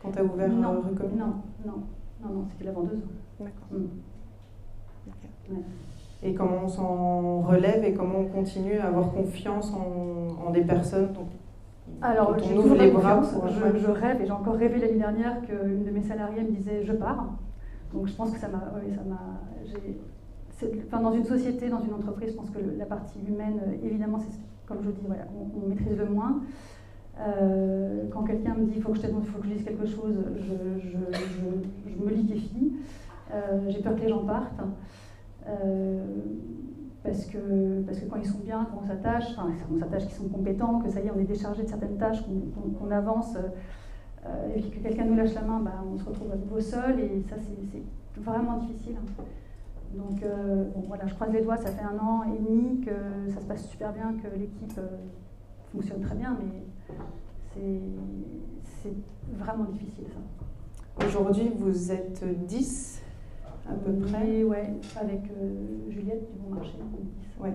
quand tu as ouvert non, Recommune Non, non, non, non c'était la vendeuse. D'accord. Mmh. Et comment on s'en relève et comment on continue à avoir confiance en, des personnes dont, Alors, on ouvre les bras. Je, je, rêve et j'ai encore rêvé l'année dernière qu'une de mes salariées me disait je pars. Donc je pense que ça m'a. Oui, ça m'a dans une société, dans une entreprise, je pense que la partie humaine, évidemment, c'est comme je dis, voilà, on, maîtrise le moins. Euh, quand quelqu'un me dit il faut que je faut je dise quelque chose, je, je, je me liquéfie. Euh, j'ai peur que les gens partent. Euh, parce que, parce que quand ils sont bien, quand on s'attache, enfin, on s'attache qu'ils sont compétents, que ça y est, on est déchargé de certaines tâches, qu'on avance, et que quelqu'un nous lâche la main, bah, on se retrouve à nouveau seul, et ça, c'est vraiment difficile. Donc, voilà, je croise les doigts, ça fait un an et demi que ça se passe super bien, que l'équipe fonctionne très bien, mais c'est vraiment difficile, ça. Aujourd'hui, vous êtes 10 à peu près. ouais, avec euh, Juliette du Bon Marché. Ouais.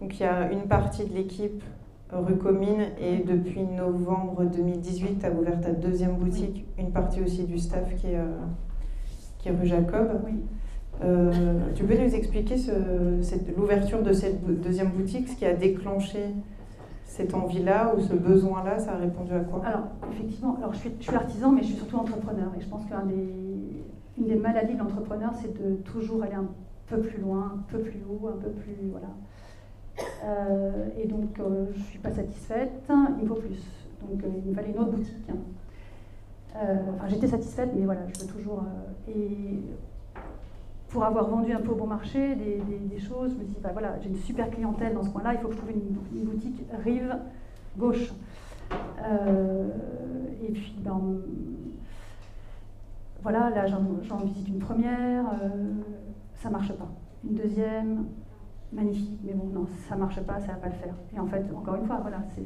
Donc il y a une partie de l'équipe rue Comines et depuis novembre 2018, tu as ouvert ta deuxième boutique, une partie aussi du staff qui est, euh, qui est rue Jacob. Oui. Euh, tu peux nous expliquer l'ouverture de cette deuxième boutique, ce qui a déclenché cette envie-là ou ce besoin-là Ça a répondu à quoi? Alors, effectivement, alors je, suis, je suis artisan, mais je suis surtout entrepreneur. Et je pense qu'un des des maladies de l'entrepreneur, c'est de toujours aller un peu plus loin, un peu plus haut, un peu plus. Voilà. Euh, et donc, euh, je ne suis pas satisfaite, il me faut plus. Donc, euh, il me fallait une autre boutique. enfin, j'étais satisfaite, mais voilà, je veux toujours. Pour avoir vendu un peu au bon marché des, choses, je me dis, bah, voilà, j'ai une super clientèle dans ce coin-là, il faut que je trouve une, boutique rive gauche. et puis, ben, voilà, là j'en visite une première, euh, ça marche pas. Une deuxième, magnifique, mais bon, non, ça marche pas, ça va pas le faire. Et en fait, encore une fois, voilà, c'est,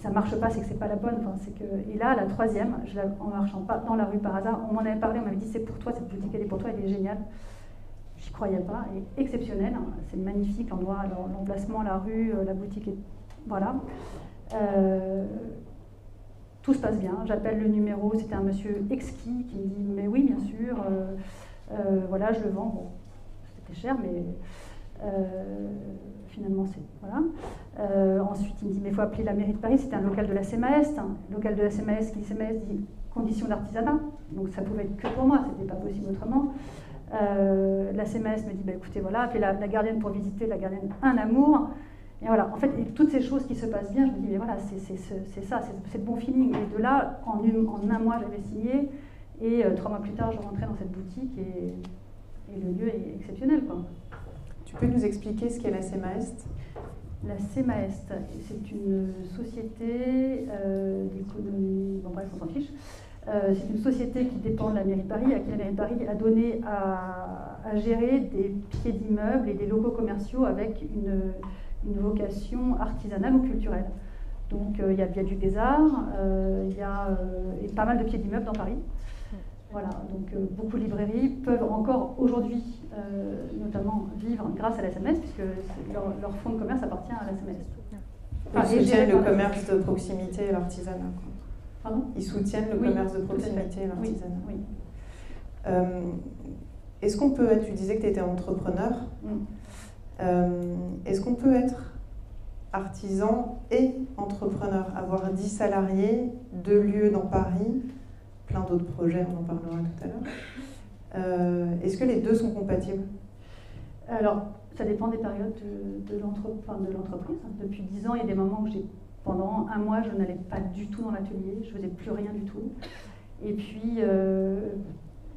ça marche pas, c'est que c'est pas la bonne. Enfin, c'est que, et là, la troisième, je en marchant pas dans la rue par hasard, on m'en avait parlé, on m'avait dit c'est pour toi, cette boutique elle est pour toi, elle est géniale. J'y croyais pas, elle est exceptionnelle, hein. c'est magnifique l'endroit, l'emplacement, la rue, euh, la boutique est. Voilà. Euh, tout se passe bien. J'appelle le numéro, c'était un monsieur exquis qui me dit Mais oui, bien sûr, euh, voilà, je le vends. Bon, c'était cher, mais finalement, c'est. Voilà. ensuite, il me dit Mais il faut appeler la mairie de Paris, c'était un local de la CMAS. Local de la CMAS qui CMAS dit conditions d'artisanat. Donc ça pouvait être que pour moi, c'était pas possible autrement. la CMAS me dit bah, écoutez, voilà, appelez la, gardienne pour visiter, la gardienne un amour. Et voilà, en fait, toutes ces choses qui se passent bien, je me dis, mais voilà, c'est ça, c'est le bon feeling. Et de là, en, un mois, j'avais signé, et euh, trois mois plus tard, je rentrais dans cette boutique, et, le lieu est exceptionnel. Quoi. Tu peux nous expliquer ce qu'est la CEMAEST La CEMAEST, c'est une société euh, bon s'en euh, c'est une société qui dépend de la mairie de Paris, à qui la mairie de Paris a donné à, gérer des pieds d'immeubles et des locaux commerciaux avec une vocation artisanale ou culturelle. Donc euh, il y a le Viaduc des il y a euh, pas mal de pieds d'immeubles dans Paris. Voilà, donc beaucoup de librairies peuvent encore aujourd'hui, notamment, vivre grâce à la SMS, puisque leur, fonds de commerce appartient à la SMS. Ils soutiennent le commerce de proximité et l'artisanat. Pardon? Ils soutiennent le commerce de proximité et l'artisanat. Oui. Est-ce qu'on peut, tu disais que tu étais entrepreneur, mm. Euh, est-ce qu'on peut être artisan et entrepreneur, avoir 10 salariés, deux lieux dans Paris, plein d'autres projets, on en parlera tout à l'heure. Euh, est-ce que les deux sont compatibles? Alors, ça dépend des périodes de, de l'entreprise. Depuis 10 ans, il y a des moments où j'ai, pendant un mois, je n'allais pas du tout dans l'atelier, je faisais plus rien du tout. Et puis,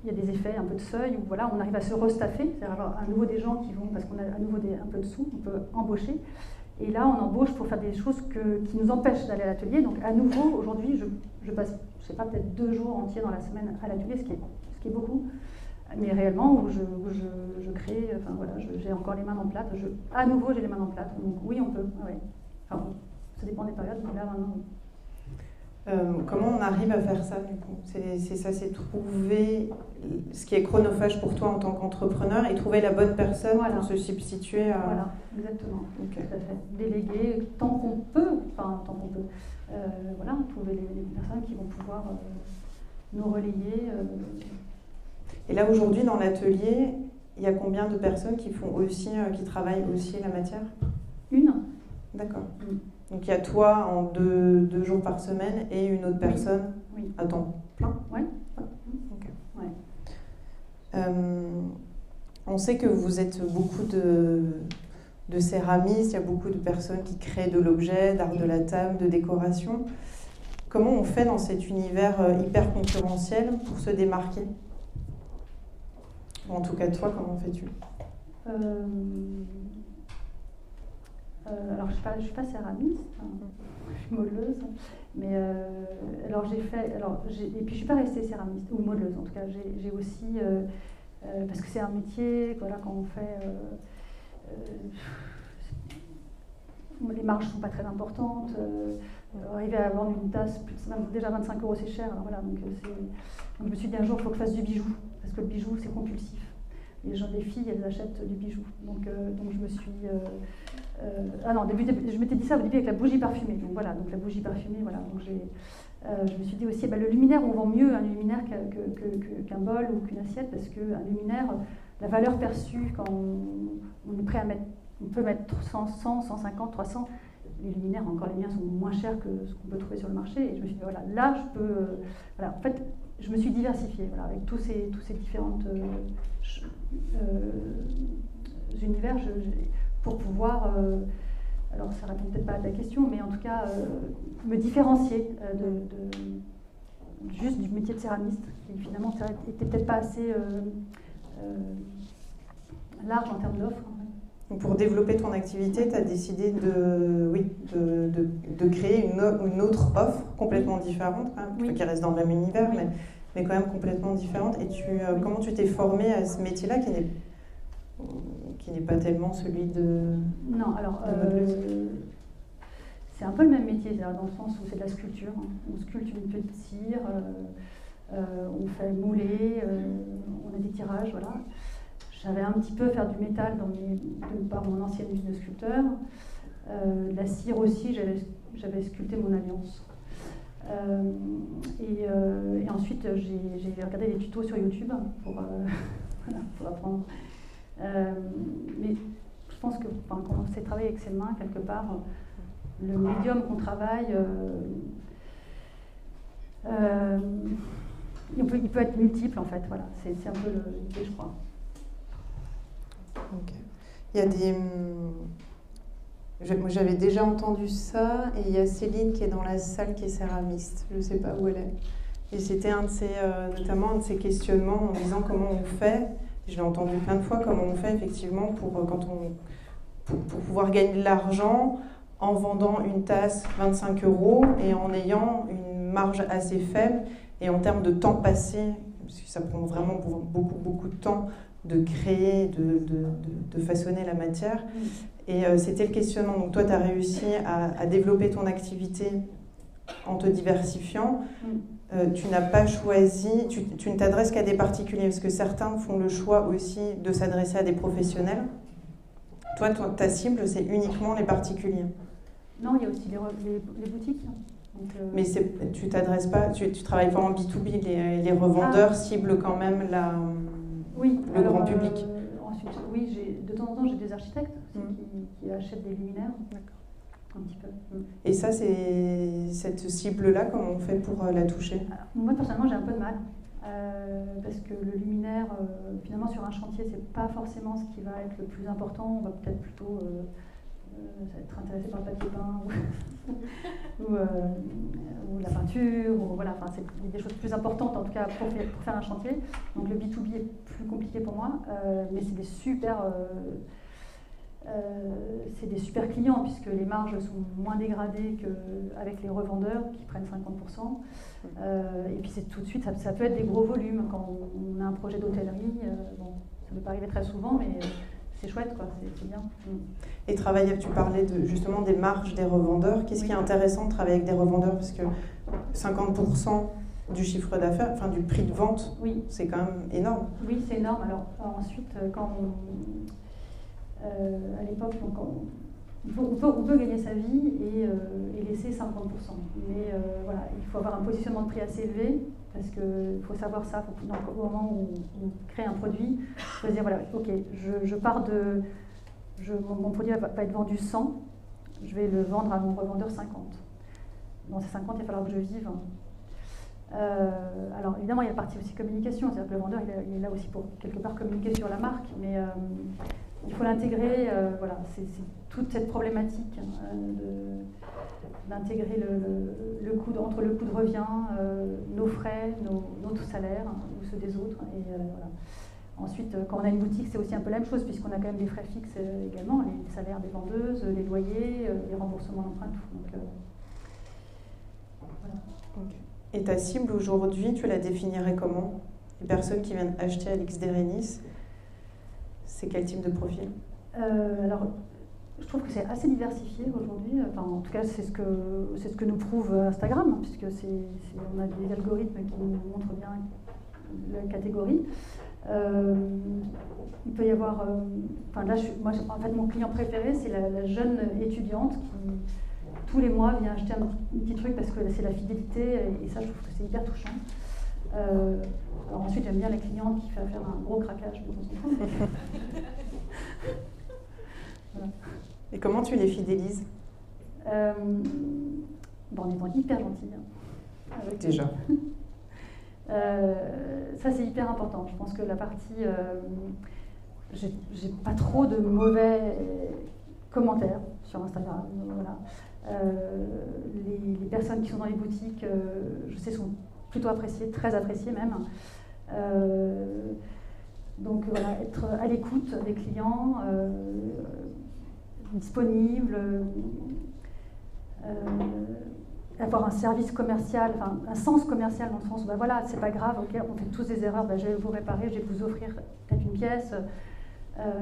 il y a des effets un peu de seuil où voilà, on arrive à se restaffer, c'est-à-dire à nouveau des gens qui vont, parce qu'on a à nouveau un peu de sous, on peut embaucher. Et là, on embauche pour faire des choses qui nous empêchent d'aller à l'atelier. Donc, à nouveau, aujourd'hui, je, je, passe, je sais pas, peut-être deux jours entiers dans la semaine à l'atelier, ce, qui est, ce qui est beaucoup. Mais réellement, où je, je, je crée, enfin voilà, j'ai encore les mains dans le plâtre. à nouveau, j'ai les mains dans le. Donc, oui, on peut. Enfin, ça dépend des périodes, mais là, maintenant, oui. Euh, comment on arrive à faire ça du coup? C'est ça, c'est trouver ce qui est chronophage pour toi en tant qu'entrepreneur et trouver la bonne personne pour se substituer à. Voilà, exactement. Tout à fait. Déléguer tant qu'on peut, enfin tant qu'on peut. Euh, voilà, trouver les, personnes qui vont pouvoir euh, nous relayer. Et là aujourd'hui dans l'atelier, il y a combien de personnes qui font aussi, qui travaillent aussi la matière? Une. D'accord. Donc il y a toi en deux, deux jours par semaine et une autre personne à temps plein. Oui. Euh, on sait que vous êtes beaucoup de, de céramistes, il y a beaucoup de personnes qui créent de l'objet, d'art de la table, de décoration. Comment on fait dans cet univers euh, hyper concurrentiel pour se démarquer? En tout cas, toi, comment fais-tu? Euh, euh, alors, je ne suis, pas céramiste, hein. je suis modelleuse, mais euh, alors j'ai fait. Alors, et puis, je ne suis pas restée céramiste, ou modeleuse en tout cas. J'ai aussi. Euh, parce que c'est un métier, voilà, quand on fait. les marges ne sont pas très importantes. arriver à vendre une tasse, déjà 25 euros, c'est cher. voilà, donc, donc, je me suis dit un jour, il faut que je fasse du bijou, parce que le bijou, c'est compulsif les gens, les filles, elles achètent du bijou. Donc, donc je me suis, euh, ah non, début, je m'étais dit ça au début avec la bougie parfumée. Donc voilà, donc la bougie parfumée, voilà. Donc euh, je me suis dit aussi, bah, le luminaire, on vend mieux un luminaire qu'un bol ou qu'une assiette parce qu'un luminaire, la valeur perçue quand on, est prêt à mettre, on peut mettre 100, 100, 150, 300. Les luminaires, encore les miens, sont moins chers que ce qu'on peut trouver sur le marché. Et je me suis dit, voilà, là, je peux. Euh, voilà, en fait, je me suis diversifiée voilà, avec tous ces, tous ces différents univers. Pour pouvoir, euh, alors ça répond peut-être pas à ta question, mais en tout cas euh, me différencier euh, de, juste du métier de céramiste, qui finalement n'était peut-être pas assez large en termes d'offres. Pour développer ton activité, tu as décidé de, oui, de, de, créer une, une, autre offre complètement différente, hein, qui reste dans le même univers, mais, mais quand même complètement différente. Et tu, comment tu t'es formée à ce métier-là qui n'est qui n'est pas tellement celui de. Non, alors. Euh, c'est un peu le même métier, dans le sens où c'est de la sculpture. Hein. On sculpte une petite cire, euh, euh, on fait mouler, on a des tirages, voilà. J'avais un petit peu faire du métal dans mes, par mon ancienne vie de sculpteur. la cire aussi, j'avais sculpté mon alliance. Et, et, ensuite, j'ai regardé des tutos sur YouTube pour, pour apprendre mais je pense que quand on sait travailler avec ses mains, quelque part, le médium qu'on travaille, euh, euh, il, peut, être multiple en fait. Voilà, c'est un peu l'idée, je crois. Il y a des. J'avais déjà entendu ça, et il y a Céline qui est dans la salle qui est céramiste. Je ne sais pas où elle est. Et c'était notamment un de ces questionnements en disant comment on fait je l'ai entendu plein de fois, comment on fait effectivement pour, euh, quand on, pour, pouvoir gagner de l'argent en vendant une tasse 25 euros et en ayant une marge assez faible et en termes de temps passé, parce que ça prend vraiment beaucoup, beaucoup de temps de créer, de, de, de, façonner la matière. Et euh, c'était le questionnement. Donc toi, tu as réussi à, à, développer ton activité en te diversifiant. Euh, tu n'as pas choisi, tu, ne t'adresses qu'à des particuliers, parce que certains font le choix aussi de s'adresser à des professionnels? Toi, ta cible, c'est uniquement les particuliers. Non, il y a aussi les, boutiques. Euh, Mais tu t'adresses pas, tu, tu travailles pas en B2B, les, revendeurs ah. ciblent quand même la, oui, le grand public. Euh, ensuite, oui, de temps en temps, j'ai des architectes mmh. qui, qui, achètent des luminaires. D'accord un petit peu. Et ça, c'est cette cible-là, comment on fait pour euh, la toucher? Moi, personnellement, j'ai un peu de mal. Euh, parce que le luminaire, euh, finalement, sur un chantier, c'est pas forcément ce qui va être le plus important. On va peut-être plutôt. être intéressé par le papier peint ou, ou, la peinture, ou voilà, enfin, c'est des choses plus importantes en tout cas pour, faire un chantier. Donc le B2B est plus compliqué pour moi, mais c'est des super. C'est des super clients puisque les marges sont moins dégradées qu'avec les revendeurs qui prennent 50%. et puis c'est tout de suite, ça, peut être des gros volumes quand on, a un projet d'hôtellerie. bon, ça ne peut pas arriver très souvent, mais c'est chouette, quoi, c'est bien. Mm. Et travailler, tu parlais de, justement des marges des revendeurs. Qu'est-ce qui est intéressant de travailler avec des revendeurs? Parce que 50% du chiffre d'affaires, enfin du prix de vente, oui. c'est quand même énorme. Oui, c'est énorme. Alors, ensuite, euh, quand on, euh, à l'époque, on, peut, gagner sa vie et, euh, laisser 50%. Mais voilà, il faut avoir un positionnement de prix assez élevé parce qu'il faut savoir ça, au moment où on crée un produit, il faut se dire, voilà, ok, je, pars de... Je, mon, produit va, être vendu 100, je vais le vendre à mon revendeur 50. Dans ces 50, il va falloir que je vive. Euh, alors évidemment, il y a la partie aussi communication, c'est-à-dire que le vendeur, il est, là aussi pour quelque part communiquer sur la marque, mais euh, il faut l'intégrer, euh, voilà, c'est toute cette problématique hein, d'intégrer le, entre le coût de revient, euh, nos frais, nos, notre salaire hein, ou ceux des autres. Et, euh, voilà. Ensuite, quand on a une boutique, c'est aussi un peu la même chose, puisqu'on a quand même des frais fixes également, les salaires des vendeuses, les loyers, les remboursements d'emprunt, tout. voilà. Et ta cible aujourd'hui, tu la définirais comment? Les personnes qui viennent acheter à l'X c'est quel type de profil? Euh, Alors, je trouve que c'est assez diversifié aujourd'hui. Enfin, en tout cas, c'est ce que c'est ce que nous prouve Instagram, puisque c'est, on a des algorithmes qui nous montrent bien la catégorie. Euh, il peut y avoir. Euh, enfin, là, moi, en fait, mon client préféré, c'est la, jeune étudiante qui tous les mois vient acheter un, petit truc parce que c'est la fidélité, et, ça, je trouve que c'est hyper touchant. Alors ensuite, j'aime bien les clientes qui font faire un gros craquage Et comment tu les fidélises euh, En étant hyper gentille. Hein, Déjà. Euh, ça, c'est hyper important. Je pense que la partie. Euh, j'ai pas trop de mauvais commentaires sur Instagram. Voilà. Euh, les, les, personnes qui sont dans les boutiques, je sais, sont plutôt appréciées, très appréciées même. Euh, donc voilà, être à l'écoute des clients, euh, disponible, euh, avoir un service commercial, un sens commercial dans le sens ben voilà, c'est pas grave, on fait tous des erreurs, ben, je vais vous réparer, je vais vous offrir peut-être une pièce.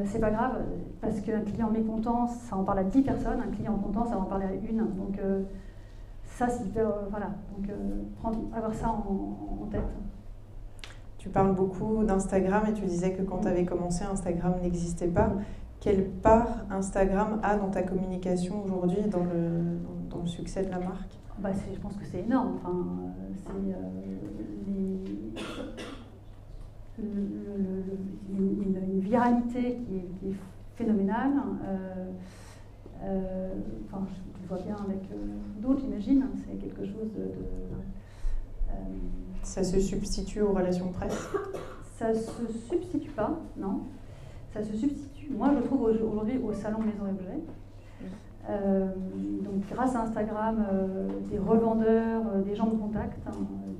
c'est pas grave, parce qu'un client mécontent, ça en parle à 10 personnes, un client content, ça en parler à une. Donc ça, c'est voilà, donc avoir ça en tête. Tu parles beaucoup d'Instagram et tu disais que quand tu avais commencé, Instagram n'existait pas. Quelle part Instagram a dans ta communication aujourd'hui, dans le, dans, le succès de la marque? Bah Je pense que c'est énorme. Enfin, c'est une, viralité qui est, phénoménale. Euh, euh, enfin, je, le vois bien avec euh, d'autres, j'imagine. C'est quelque chose de ça se substitue aux relations presse Ça se substitue pas, non. Ça se substitue, moi je trouve aujourd'hui au salon Maison et Objets. Euh, donc grâce à Instagram, euh, des revendeurs, euh, des gens de contact, hein,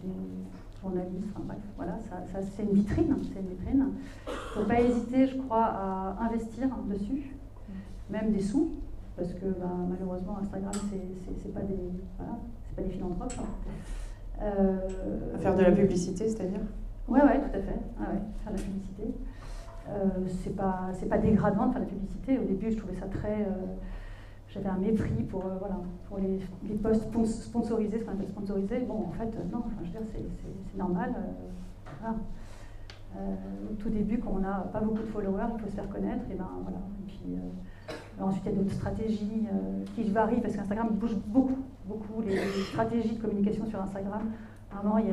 des journalistes, enfin bref, voilà, ça, c'est une vitrine, c'est une vitrine. Il ne faut pas hésiter, je crois, à investir dessus, même des sous, parce que bah, malheureusement Instagram, c'est pas voilà, pas des philanthropes. Hein. Euh, faire de la publicité, c'est-à-dire Oui, ouais, tout à fait. Ah, ouais, faire de la publicité. Euh, c'est pas, pas dégradant de faire de la publicité. Au début, je trouvais ça très. Euh, j'avais un mépris pour, euh, voilà, pour les, les posts sponsorisés, ce qu'on appelle sponsorisés. Bon, en fait, non, enfin, je veux dire, c'est, normal. Voilà. au tout début, quand on n'a pas beaucoup de followers, il faut se faire connaître. Et ben, voilà. Et puis, ensuite, il y a d'autres stratégies qui varient parce qu'Instagram bouge beaucoup beaucoup les, stratégies de communication sur Instagram. Avant, il,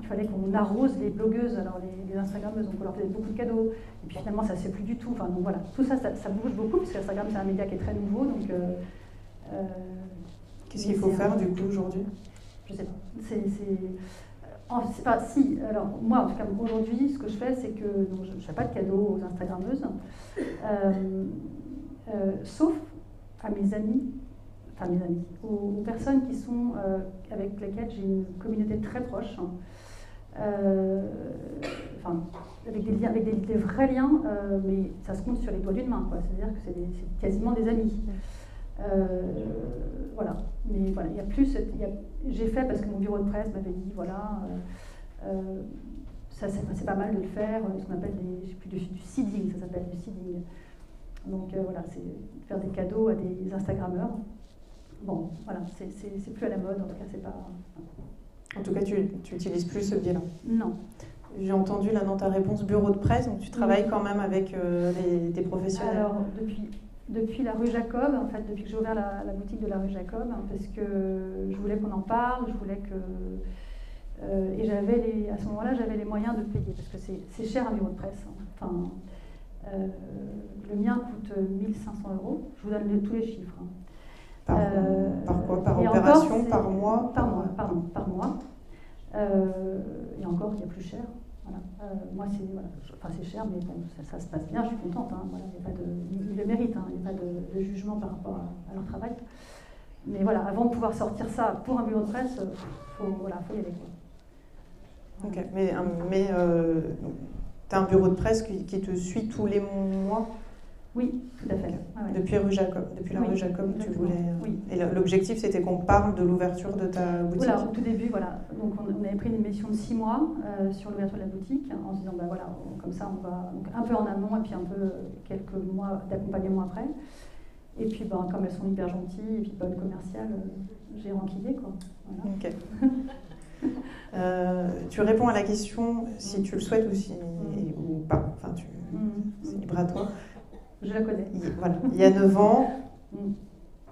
il fallait qu'on arrose les blogueuses, alors les, les Instagrammeuses, donc on leur faisait beaucoup de cadeaux. Et puis finalement, ça ne se fait plus du tout. Enfin, donc voilà, tout ça, ça, bouge beaucoup, puisque Instagram, c'est un média qui est très nouveau. Donc, euh, euh, Qu'est-ce qu'il faut faire du coup aujourd'hui? Je ne sais pas. C'est, pas, si, alors moi en tout cas aujourd'hui, ce que je fais, c'est que je ne fais pas de cadeaux aux Instagrammeuses, euh, sauf à mes amis, mes amis, aux, personnes qui sont euh, avec lesquelles j'ai une communauté très proche. hein. Euh, enfin, avec des liens, avec des, vrais liens, euh, mais ça se compte sur les doigts d'une main, quoi. C'est-à-dire que c'est quasiment des amis. Voilà. Mais voilà, il y a plus. J'ai fait parce que mon bureau de presse m'avait dit voilà, ça c'est pas mal de le faire, ce qu'on appelle des, plus, du, du seeding, ça s'appelle du seeding. Donc voilà, c'est faire des cadeaux à des Instagrammeurs. Bon, voilà, c'est- plus à la mode, en tout cas, c'est pas. En tout cas, tu n'utilises plus ce biais-là. Non. J'ai entendu là dans ta réponse bureau de presse, donc tu travailles quand même avec euh, des, des professionnels. Alors, depuis, depuis la rue Jacob, en fait, depuis que j'ai ouvert la, la boutique de la rue Jacob, hein, parce que je voulais qu'on en parle, je voulais que. euh, et j'avais les, à ce moment-là, j'avais les moyens de payer, parce que c'est c'est cher un bureau de presse. hein. Enfin, euh, le mien coûte 1500 euros. Je vous donne les- tous les chiffres. hein. Par, Euh, par quoi Par encore, opération Par mois Par mois, pardon, par mois. Euh, et encore, il y a plus cher. Voilà. Euh, moi, c'est voilà, enfin, cher, mais bon, ça, ça se passe bien, je suis contente. hein. Voilà, il y a pas de, ils le méritent, hein. il n'y a pas de, de jugement par rapport à, à leur travail. Mais voilà, avant de pouvoir sortir ça pour un bureau de presse, il faut, voilà, faut y aller. Quoi. Ok, mais, mais tu as un bureau de presse qui, qui te suit tous les mois? Oui, tout à fait. Ouais, depuis, rue Jacob, depuis la Oui, rue Jacob, tu voulais. euh, Oui. Et l'objectif, c'était qu'on parle de l'ouverture de ta boutique. Voilà, au tout début, voilà. Donc on, avait pris une mission de six mois euh, sur l'ouverture de la boutique, en se disant, bah voilà, on- comme ça, on va donc un peu en amont et puis un peu euh, quelques mois d'accompagnement après. Et puis, ben, comme elles sont hyper gentilles et puis bonnes commerciales, euh, j'ai renquillé quoi. Voilà. Ok. Euh, tu réponds à la question si tu le souhaites ou, si, ou pas. Enfin, tu, Mm. c'est libre à toi. Je la connais. Il, voilà. Il y a 9 ans,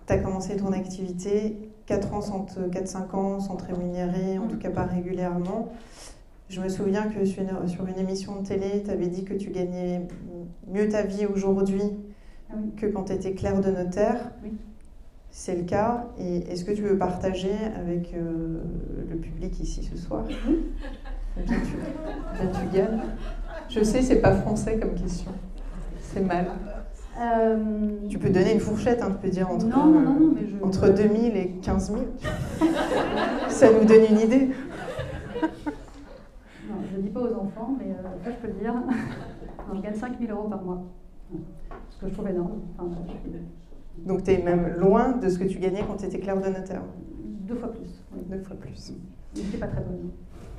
tu as commencé ton activité, 4 ans sans te- 4-5 ans sans te rémunérer, en tout cas pas régulièrement. Je me souviens que sur une, sur une émission de télé, tu avais dit que tu gagnais mieux ta vie aujourd'hui Ah oui. que quand tu étais clerc de notaire. Oui. C'est le cas. Et est-ce que tu veux partager avec euh, le public ici ce soir? Bien tu, bien tu gagnes. Je sais, c'est pas français comme question. C'est mal. Euh, Tu peux donner une fourchette, hein, tu peux dire entre, non, non, non, mais je. entre 2000 et 15 000. Ça nous donne une idée. Non, je ne dis pas aux enfants, mais euh, ça, je peux le dire. Non, je gagne 5 000 euros par mois. Ce que je trouve énorme. Enfin, je Donc tu es même loin de ce que tu gagnais quand tu étais clerc de notaire. deux fois plus. Oui. Deux fois plus. Mais pas très bonne.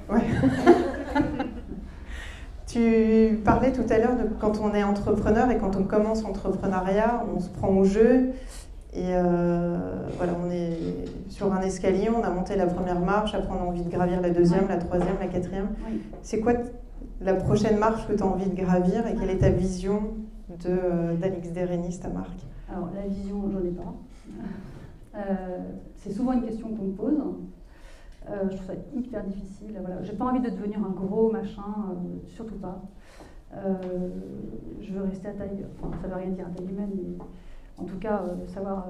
Ouais. tu parlais tout à l'heure de quand on est entrepreneur et quand on commence l'entrepreneuriat, on se prend au jeu. Et euh, voilà, on est sur un escalier, on a monté la première marche, après on a envie de gravir la deuxième, la troisième, la quatrième. Oui. C'est quoi la prochaine marche que tu as envie de gravir et quelle est ta vision de, euh, d'Alix Derenis, ta marque? Alors, la vision, j'en ai pas. Euh, c'est souvent une question qu'on me pose. Euh, je trouve ça hyper difficile. Voilà. J'ai pas envie de devenir un gros machin, euh, surtout pas. Euh, je veux rester à taille, enfin, ça veut rien dire à taille humaine, mais en tout cas, savoir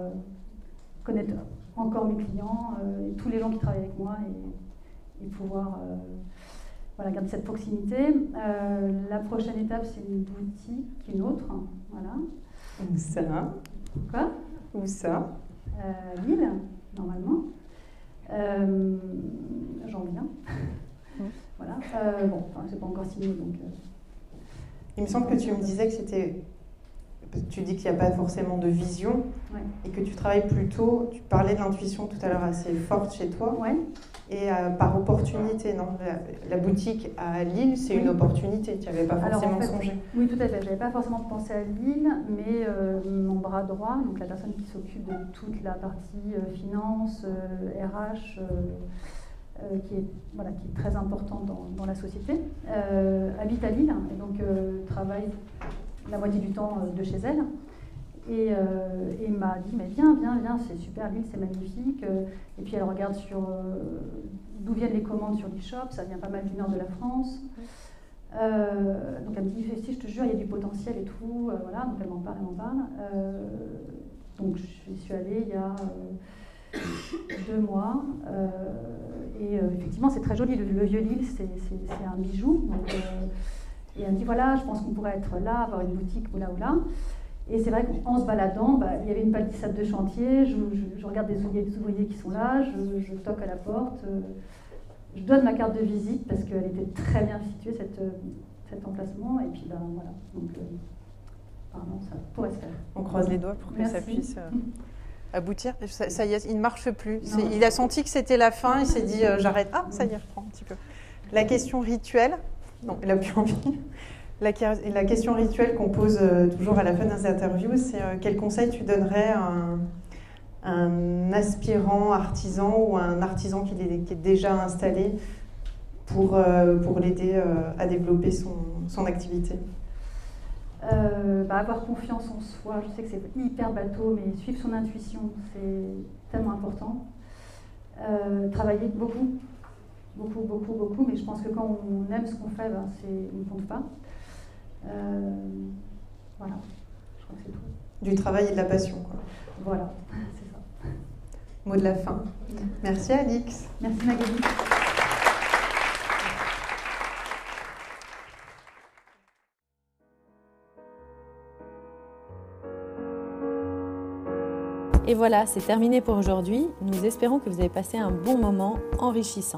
connaître encore mes clients et tous les gens qui travaillent avec moi et, et pouvoir voilà, garder cette proximité. La prochaine étape, c'est une boutique, une autre. hein, voilà. Où ça? Quoi? Où ça? Lille, normalement. Euh, J'en viens. voilà. Euh, bon, enfin, c'est pas encore signé, donc. euh, Il me semble que tu me disais que c'était. Tu dis qu'il n'y a pas forcément de vision ouais. et que tu travailles plutôt. Tu parlais de l'intuition tout à l'heure assez forte chez toi Ouais. Et euh, par opportunité, non la, la boutique à Lille, c'est une opportunité. Tu n'y avais pas Alors, forcément en fait, songé. Oui, tout à fait. J'avais pas forcément pensé à Lille, mais euh, mon bras droit, donc la personne qui s'occupe de toute la partie euh, finance, RH, qui, est, voilà, qui est très importante dans, dans la société, habite à Lille et donc travaille la moitié du temps de chez elle. Et, euh, et m'a dit mais viens, viens, viens, c'est super Lille, c'est magnifique. Euh, Et puis elle regarde sur euh, d'où viennent les commandes sur l'e-shop, ça vient pas mal du nord de la France. Donc elle me dit si je te jure il y a du potentiel et tout, voilà, donc elle m'en parle, elle m'en parle. Donc je suis allée il y a deux mois et effectivement c'est très joli, le, le vieux Lille c'est un bijou. Et elle me dit voilà, je pense qu'on pourrait être là, avoir une boutique ou là ou là. Et c'est vrai qu'en se baladant, bah, il y avait une palissade de chantier, je, regarde des ouvriers, qui sont là, je, toque à la porte, euh, je donne ma carte de visite parce qu'elle était très bien située, cette, cet emplacement, et puis ben, voilà. Donc, pardon, ça pourrait se faire. On croise les doigts pour que ça puisse aboutir. Ça, y est, il ne marche plus. il a senti que c'était la fin, il s'est dit j'arrête. Ah, ça y est, reprend un petit peu. La question rituelle, non, il n'a plus envie. La, question rituelle qu'on pose euh, toujours à la fin des interviews, c'est euh, quel conseil tu donnerais à un, aspirant artisan ou un artisan qui est, déjà installé pour, euh, l'aider à développer son, son activité? Bah, avoir confiance en soi, je sais que c'est hyper bateau, mais suivre son intuition, c'est tellement important. travailler beaucoup, beaucoup, beaucoup, beaucoup, mais je pense que quand on aime ce qu'on fait, ben, on ne compte pas. Euh, voilà, je crois que c'est tout. Du travail et de la passion, quoi. Voilà, c'est ça. Mot de la fin. Merci Alix. Merci Magali. Et voilà, c'est terminé pour aujourd'hui. Nous espérons que vous avez passé un bon moment enrichissant.